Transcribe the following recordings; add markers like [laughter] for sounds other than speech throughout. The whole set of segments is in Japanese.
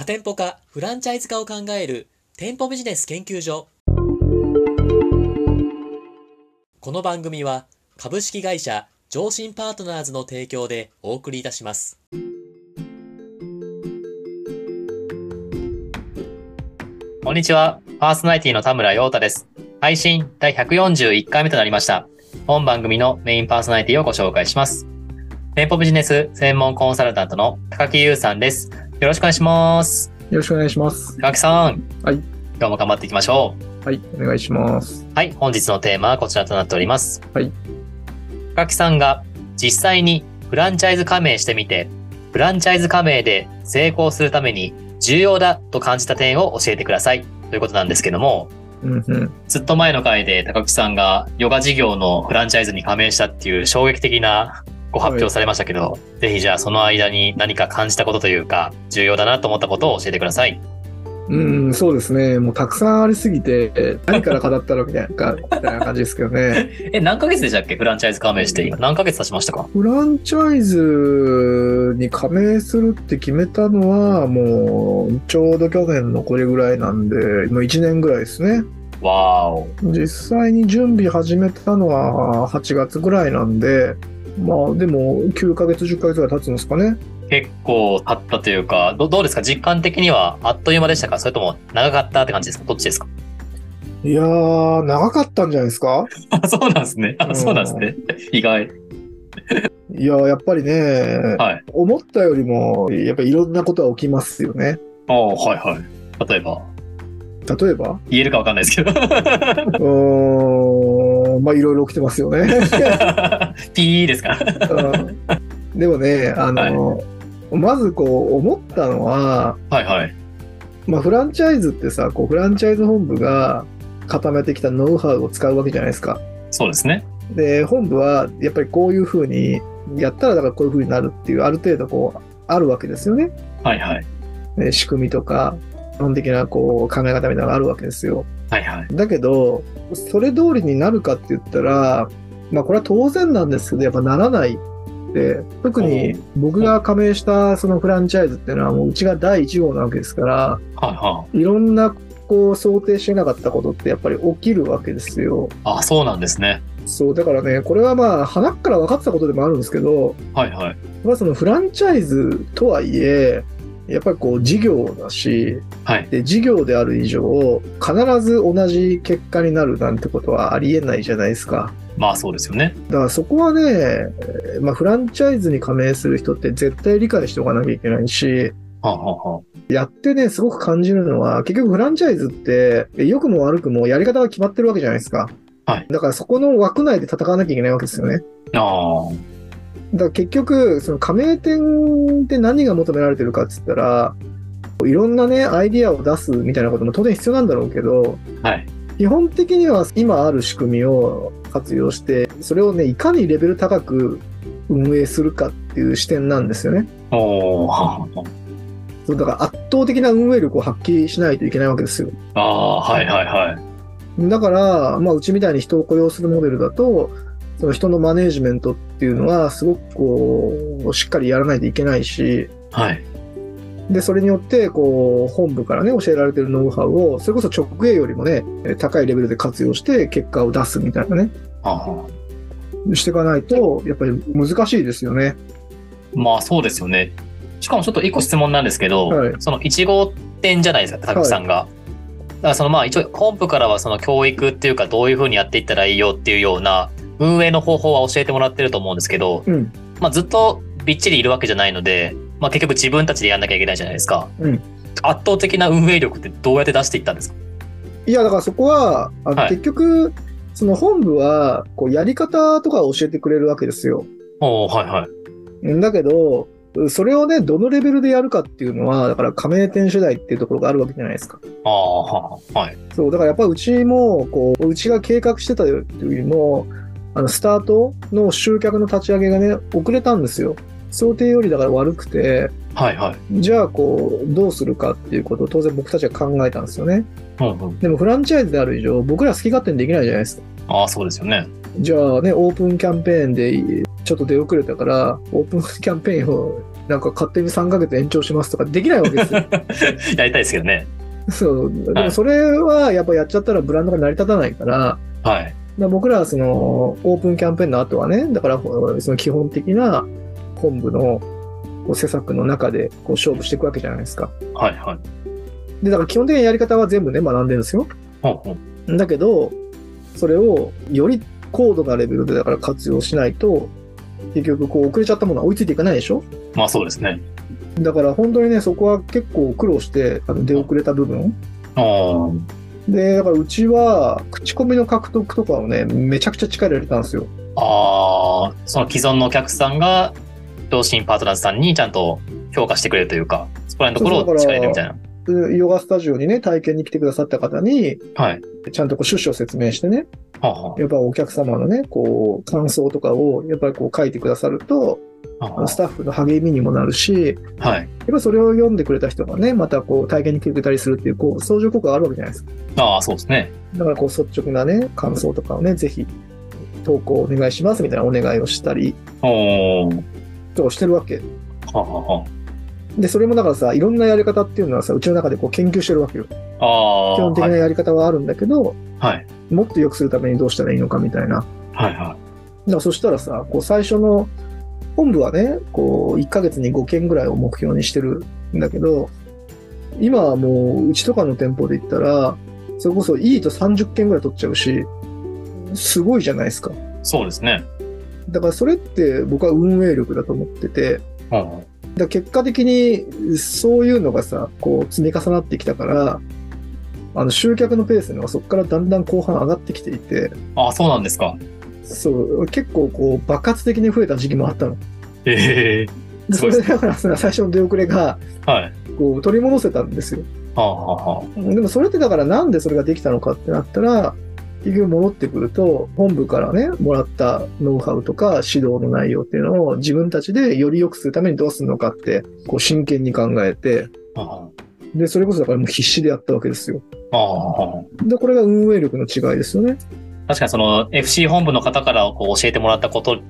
多店舗化、フランチャイズ化を考える店舗ビジネス研究所。この番組は株式会社上信パートナーズの提供でお送りいたします。こんにちは。パーソナリティの田村陽太です。配信第141回目となりました。本番組のメインパーソナリティをご紹介します。店舗ビジネス専門コンサルタントの高木優さんです。よろしくお願いします。よろしくお願いします。高木さん。はい。今日も頑張っていきましょはい、お願いします。う。はい。本日のテーマはこちらとなっております。はい。高木さんが実際にフランチャイズ加盟してみて、フランチャイズ加盟で成功するために重要だと感じた点を教えてください。ということなんですけども、うんうん。ずっと前の回で高木さんがヨガ事業のフランチャイズに加盟したっていう衝撃的なご発表されましたけど、ぜひじゃあその間に何か感じたことというか、重要だなと思ったことを教えてください。うん、そうですね。もうたくさんありすぎて、何から語ったのみたいなたいな感じですけどね。[laughs] え、何ヶ月でしたっけ？フランチャイズ加盟して今何ヶ月経ちましたか？フランチャイズに加盟するって決めたのは、もう、ちょうど去年のこれぐらいなんで、もう1年ぐらいですね。わーお。実際に準備始めたのは8月ぐらいなんで、まあでも9ヶ月、10ヶ月ぐらい経つんですかね。結構経ったというか、どどうですか？実感的にはあっという間でしたか？それとも長かったって感じですか？どっちですか？いやー、長かったんじゃないですか？あ [laughs] そうなんですね。あそうなんですね。意外。いやー、やっぱりね、はい。思ったよりも、やっぱりいろんなことは起きますよね。おはいはい。例えば、例えば、言えるかわかんないですけど。[laughs] うーん、まあいろいろ起きてますよね。[laughs] ピーですかうんでもね、あの、まずこう思ったのは、はいはい。まあフランチャイズってさ、こうフランチャイズ本部が固めてきたノウハウを使うわけじゃないですか。そうですね。で、本部はやっぱりこういうふうにやったらだからこういうふうになるっていうある程度こうあるわけですよね。はいはい。ね仕組みとか、基本的なこう考え方みたいなのがあるわけですよ。はいはい。だけど、それ通りになるかって言ったら、まあこれは当然なんですけど、やっぱならないって、特に僕が加盟したそのフランチャイズっていうのはもううちが第1号なわけですから、はいはいろんなこう想定してなかったことってやっぱり起きるわけですよ。い。あ、そうなんですね。そう、だからね、これはまあ、鼻から分かってたことでもあるんですけど、はいはい。まあそのフランチャイズとはいえ、やっぱりこう事業だし、はい。で、事業である以上、必ず同じ結果になるなんてことはありえないじゃないですか。まあそうですよね。だからそこはね、えーまあフランチャイズに加盟する人って絶対理解しておかなきゃいけないし、はあ、はあはあ、やってね、すごく感じるのは、結局フランチャイズって、え良くも悪くもやり方が決まってるわけじゃないですか。はいだからそこの枠内で戦わなきゃいけないわけですよね。ああ。だ結局、その加盟店って何が求められてるかって言ったら、いろんなね、アイディアを出すみたいなことも当然必要なんだろうけど、はい。基本的には今ある仕組みを活用して、それをね、いかにレベル高く運営するかっていう視点なんですよね。そうだから圧倒的な運営力を発揮しないといけないわけですよ。あ。あはいはいはい。だから、まあ、うちみたいに人を雇用するモデルだと、その人のマネージメントっていうのは、すごくこう、しっかりやらないといけないし、はい。で、それによって、こう、本部からね、教えられてるノウハウを、それこそ直営よりもね、高いレベルで活用して結果を出すみたいなね、していかないと、やっぱり難しいですよね。まあそうですよね。しかもちょっと一個質問なんですけど、はいその1号店じゃないですか、高木さんが。だからそのまあ一応本部からはその教育っていうかどういうふうにやっていったらいいよっていうような運営の方法は教えてもらってると思うんですけど、うん。まあずっとびっちりいるわけじゃないので、まあ結局自分たちでやんなきゃいけないじゃないですか。うん圧倒的な運営力ってどうやって出していったんですか？いや、だからそこは、あのはい結局、その本部は、こう、やり方とかを教えてくれるわけですよ。はいはい。だけど、それをね、どのレベルでやるかっていうのは、だから加盟店次第っていうところがあるわけじゃないですか。ああ、はあはい。そう、だからやっぱうちも、こう、うちが計画してたよっていうよりも、あの、スタートの集客の立ち上げがね、遅れたんですよ。想定よりだから悪くて、はいはい。じゃあこう、どうするかっていうことを当然僕たちは考えたんですよね。うんうん、でもフランチャイズである以上、僕ら好き勝手にできないじゃないですか。ああ、そうですよね。じゃあね、オープンキャンペーンでちょっと出遅れたから、オープンキャンペーンをなんか勝手に3ヶ月延長しますとかできないわけですよ。[laughs] やりたいですけどね。そう。でもそれはやっぱやっちゃったらブランドが成り立たないから、はい。だから僕らはそのオープンキャンペーンの後はね、だからその基本的な本部のこう施策の中でこう勝負していくわけじゃないですか。はい。はい。で、だから基本的なやり方は全部ね、学んでるんですよ。ほうほうだけど、それをより高度なレベルでだから活用しないと、結局こう遅れちゃったものは追いついていかないでしょまあそうですね。だから本当にね、そこは結構苦労してあの出遅れた部分。ああ。で、だからうちは口コミの獲得とかをね、めちゃくちゃ力入れたんですよ。ああ、その既存のお客さんが、同心パートナーズさんにちゃんと評価してくれるというか、そこら辺のところを力入れるみたいな。でヨガスタジオにね、体験に来てくださった方に、はい。ちゃんとこう趣旨を説明してね、はあはやっぱお客様のね、こう、感想とかを、やっぱりこう書いてくださると、あはスタッフの励みにもなるし、あはい。やっぱそれを読んでくれた人がね、またこう体験に来てくれたりするっていう、こう、相乗効果があるわけじゃないですか。ああ、そうですね。だからこう率直なね、感想とかをね、ぜひ投稿お願いしますみたいなお願いをしたり。とかしてるわけ。はあはで、それもだからさ、いろんなやり方っていうのはさ、うちの中でこう研究してるわけよ。基本的は。ないやり方はあるんだけど、はい。もっと良くするためにどうしたらいいのかみたいな。はい。はい。だからそしたらさ、こう最初の、本部はね、こう1ヶ月に5件ぐらいを目標にしてるんだけど、今はもううちとかの店舗で言ったら、それこそいいと30件ぐらい取っちゃうし、すごいじゃないですか。そうですね。だからそれって僕は運営力だと思ってて、はだから結果的にそういうのがさ、こう積み重なってきたから、あの集客のペースがそこからだんだん後半上がってきていて、あ。ああ、そうなんですか。そう、結構こう爆発的に増えた時期もあったの。ええですそれでだからさ最初の出遅れがはい。こう取り戻せたんですよ。はあはあはでもそれってだからなんでそれができたのかってなったら、結局戻ってくると、本部からね、もらったノウハウとか指導の内容っていうのを自分たちでより良くするためにどうするのかって、こう真剣に考えて、で、それこそだからもう必死でやったわけですよ。で、これが運営力の違いですよね。確かにその FC 本部の方からこう教えてもらったこと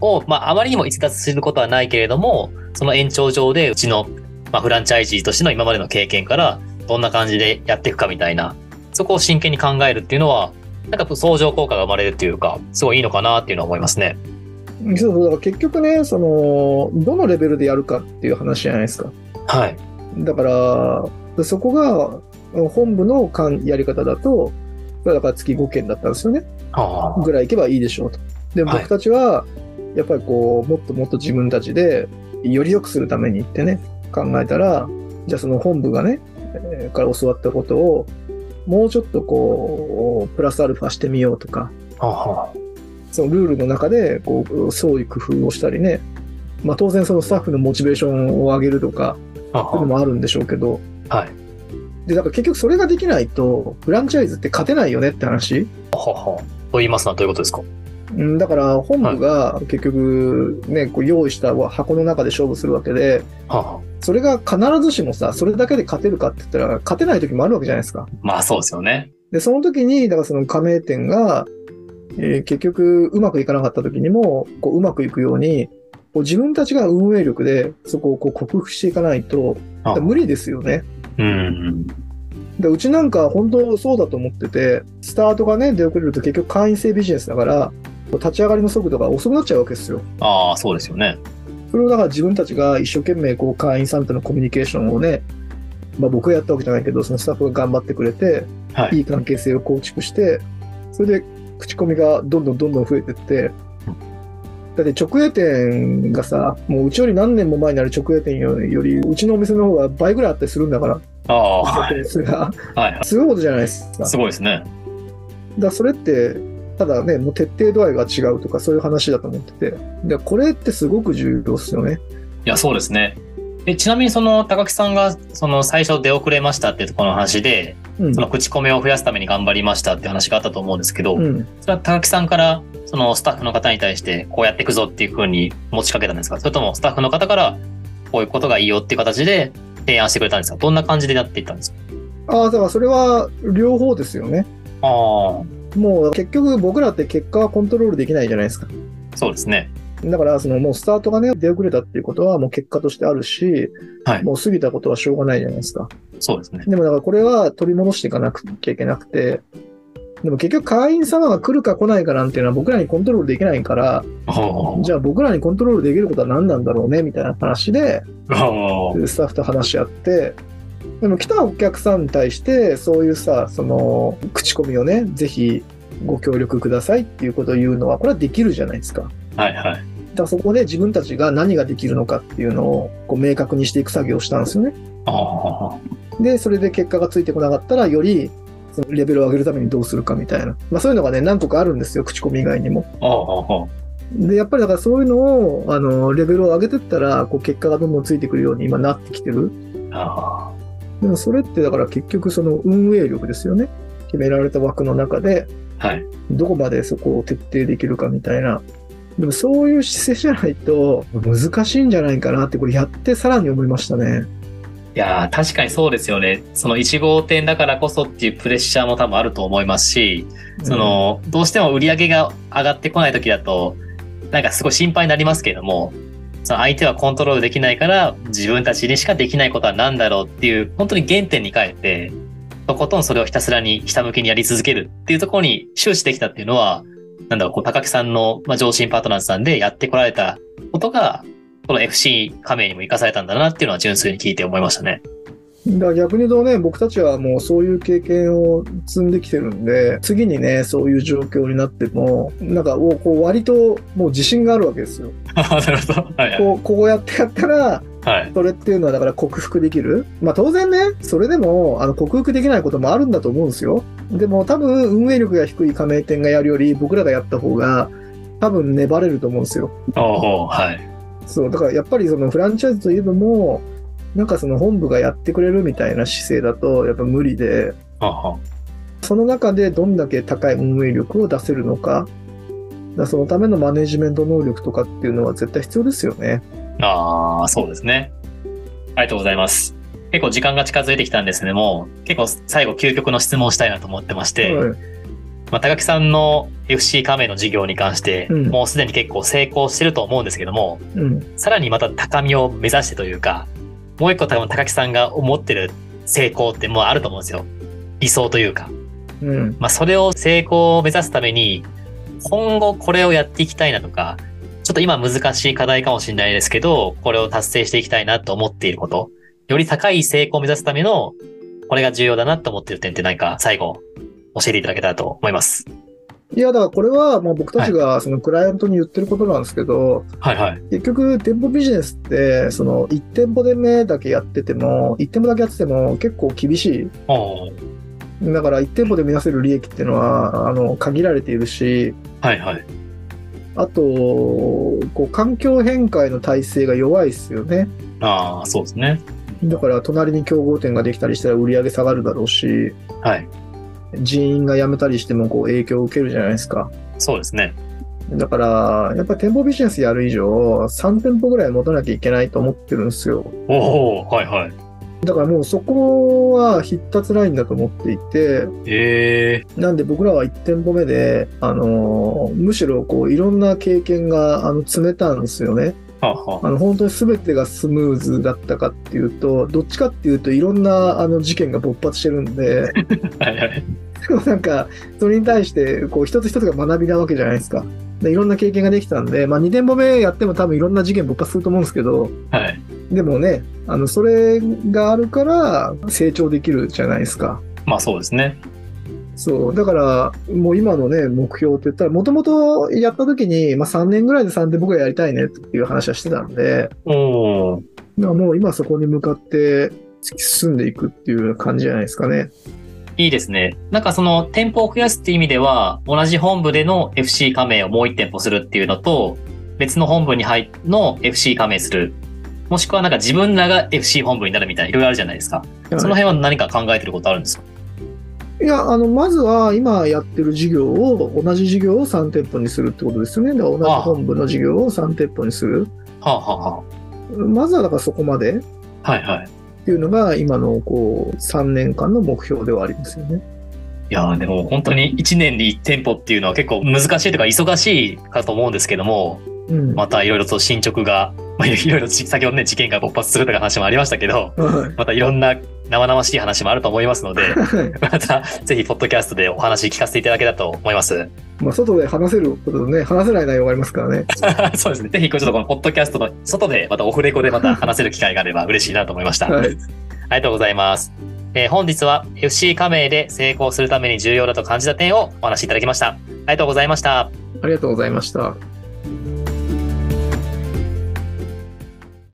を、まああまりにも逸脱することはないけれども、その延長上でうちの、まあ、フランチャイジーとしての今までの経験からどんな感じでやっていくかみたいな、そこを真剣に考えるっていうのは、なんか相乗効果が生まれるっていうか、すごいいいのかなっていうのは思いますね。そうそう、だから結局ね、その、どのレベルでやるかっていう話じゃないですか。はい。だから、そこが本部のやり方だと、だから月5件だったんですよね。はぐらい行けばいいでしょうと。で、はい僕たちは、やっぱりこう、もっともっと自分たちで、より良くするためにってね、考えたら、じゃあその本部がね、えーから教わったことを、もうちょっとこう、プラスアルファしてみようとか、そのルールの中で、こう、創意工夫をしたりね、まあ当然そのスタッフのモチベーションを上げるとか、あ。はそういうのもあるんでしょうけど、あ。はい。で、だから結局それができないと、フランチャイズって勝てないよねって話。はあはあ。と言いますのはどういうことですか？うんだから本部が結局ね、こう用意した箱の中で勝負するわけで、は。それが必ずしもさ、それだけで勝てるかって言ったら、勝てない時もあるわけじゃないですか。まあそうですよね。で、その時に、だからその加盟店が、えー結局うまくいかなかった時にも、こううまくいくように、こう自分たちが運営力でそこをこう克服していかないと、無理ですよね。うん。でうちなんか本当そうだと思ってて、スタートがね、出遅れると結局会員制ビジネスだから、立ち上がりの速度が遅くなっちゃうわけですよ。ああ、そうですよね。それをだから自分たちが一生懸命こう会員さんとのコミュニケーションをね、まあ僕がやったわけじゃないけど、そのスタッフが頑張ってくれて、はい。いい関係性を構築して、それで口コミがどんどんどんどん増えてって、だって直営店がさ、もううちより何年も前にある直営店より、うちのお店の方が倍ぐらいあったりするんだから、ああ、はい。すごいことじゃないですか。い。すごいですね。だそれって、ただね、もう徹底度合いが違うとかそういう話だと思ってて、でこれってすごく重要ですよね。いや、そうですね。でちなみにその高木さんがその最初出遅れましたっていうところの話で、うんそ。の口コミを増やすために頑張りましたって話があったと思うんですけど、うん、それは高木さんからそのスタッフの方に対してこうやっていくぞっていうふうに持ちかけたんですか？それともスタッフの方からこういうことがいいよっていう形で提案してくれたんですか？どんな感じでやっていったんですか？ああ、だからそれは両方ですよね。ああ、もう結局僕らって結果はコントロールできないじゃないですか。そうですね。だから、そのもうスタートがね、出遅れたっていうことはもう結果としてあるし、はいもう過ぎたことはしょうがないじゃないですか。そうですね。でもだからこれは取り戻していかなくちゃいけなくて、でも結局会員様が来るか来ないかなんていうのは僕らにコントロールできないから、じゃあ僕らにコントロールできることは何なんだろうねみたいな話で、スタッフと話し合って、でも来たお客さんに対して、そういうさ、その、口コミをね、ぜひご協力くださいっていうことを言うのは、これはできるじゃないですか。はいはい。だそこで自分たちが何ができるのかっていうのをこう明確にしていく作業をしたんですよね。あで、それで結果がついてこなかったら、よりそのレベルを上げるためにどうするかみたいな。まあそういうのがね、何個かあるんですよ、口コミ以外にも。あ。ああ。で、やっぱりだからそういうのを、あの、レベルを上げてったら、こう結果がどんどんついてくるように今なってきてる。あでもそれってだから結局その運営力ですよね。決められた枠の中で。どこまでそこを徹底できるかみたいな。でもそういう姿勢じゃないと難しいんじゃないかなって、これやってさらに思いましたね。いやー確かにそうですよね。その1号店だからこそっていうプレッシャーも多分あると思いますし、その、どうしても売り上げが上がってこない時だと、なんかすごい心配になりますけれども、その相手はコントロールできないから、自分たちにしかできないことは何だろうっていう、本当に原点に帰って、とことんそれをひたすらにひたむきにやり続けるっていうところに終始できたっていうのは、なんだろう、こう高木さんの、ま、上信パートナーズさんでやってこられたことが、この FC 加盟にも生かされたんだなっていうのは純粋に聞いて思いましたね。だ逆に言うとね、僕たちはもうそういう経験を積んできてるんで、次にね、そういう状況になっても、なんかこう割ともう自信があるわけですよ。[laughs] なるほど。こうこうやってやったら、はい。それっていうのはだから克服できる。まあ当然ね、それでもあの克服できないこともあるんだと思うんですよ。でも多分運営力が低い加盟店がやるより僕らがやった方が多分粘れると思うんですよ。はい。そう、だからやっぱりそのフランチャイズといえども、なんかその本部がやってくれるみたいな姿勢だとやっぱ無理で、その中でどんだけ高い運営力を出せるのか、だそのためのマネジメント能力とかっていうのは絶対必要ですよね。ああ、そうですね。ありがとうございます。結構時間が近づいてきたんですけども、結構最後究極の質問をしたいなと思ってまして、はいまあ、高木さんの FC 加盟の事業に関して、うんもうすでに結構成功してると思うんですけども、うん。さらにまた高みを目指してというか、もう一個多分高木さんが思ってる成功ってもうあると思うんですよ。理想というか。うん。まあ、それを成功を目指すために、今後これをやっていきたいなとか、ちょっと今難しい課題かもしれないですけど、これを達成していきたいなと思っていること、より高い成功を目指すための、これが重要だなと思っている点って何か最後教えていただけたらと思います。いや、だからこれはもう僕たちがそのクライアントに言ってることなんですけど、はいはい。結局店舗ビジネスって、その1店舗で目だけやってても、1店舗だけやってても結構厳しい。だから1店舗で見出せる利益っていうのは、あの、限られているし、はいはい。あと、こう、環境変化への耐性が弱いですよね。ああ、そうですね。だから、隣に競合店ができたりしたら売り上げ下がるだろうし、はい。人員が辞めたりしてもこう影響を受けるじゃないですか。そうですね。だから、やっぱり店舗ビジネスやる以上、3店舗ぐらい持たなきゃいけないと思ってるんですよ。おおはいはい。だからもうそこは必達ラインだと思っていて、ええなんで僕らは1店舗目で、あのーむしろこういろんな経験があの積めたんですよね。はあはあの本当に全てがスムーズだったかっていうと、どっちかっていうといろんなあの事件が勃発してるんで、あ。[laughs] はいはい。でもなんかそれに対してこう一つ一つが学びなわけじゃないですか。でいろんな経験ができたんで、まあ2店舗目やっても多分いろんな事件勃発すると思うんですけど、はい。でもね、あのそれがあるから成長できるじゃないですか。まあそうですね。そう。だから、もう今のね、目標って言ったら、もともとやった時に、まあ3年ぐらいで3店舗ぐらいやりたいねっていう話はしてたんで、おおだからもう今そこに向かって突き進んでいくっていう感じじゃないですかね。いいですね。なんかその店舗を増やすっていう意味では、同じ本部での FC 加盟をもう1店舗するっていうのと、別の本部に入の FC 加盟する。もしくはなんか自分らが FC 本部になるみたいな、いろいろあるじゃないですか。その辺は何か考えてることあるんですか？いや、あの、まずは今やってる事業を、同じ事業を3店舗にするってことですよね。だから同じ本部の事業を3店舗にする。はあ、はあはまずはだからそこまではいはい。ていうのが今のこう3年間の目標ではありますよね。いやーでも本当に1年に1店舗っていうのは結構難しいというか忙しいかと思うんですけども、うん。またいろいろと進捗が、まあ、いろいろ先ほどね、事件が勃発するとか話もありましたけど、はい。またいろんな生々しい話もあると思いますので、またぜひ、ポッドキャストでお話聞かせていただけたらと思います。まあ、外で話せることとね、話せない内容がありますからね。[laughs] そうですね。ぜひ、ちょっとこのポッドキャストの外で、またオフレコでまた話せる機会があれば嬉しいなと思いました。はい。ありがとうございます。えー本日は FC 加盟で成功するために重要だと感じた点をお話しいただきました。ありがとうございました。ありがとうございました。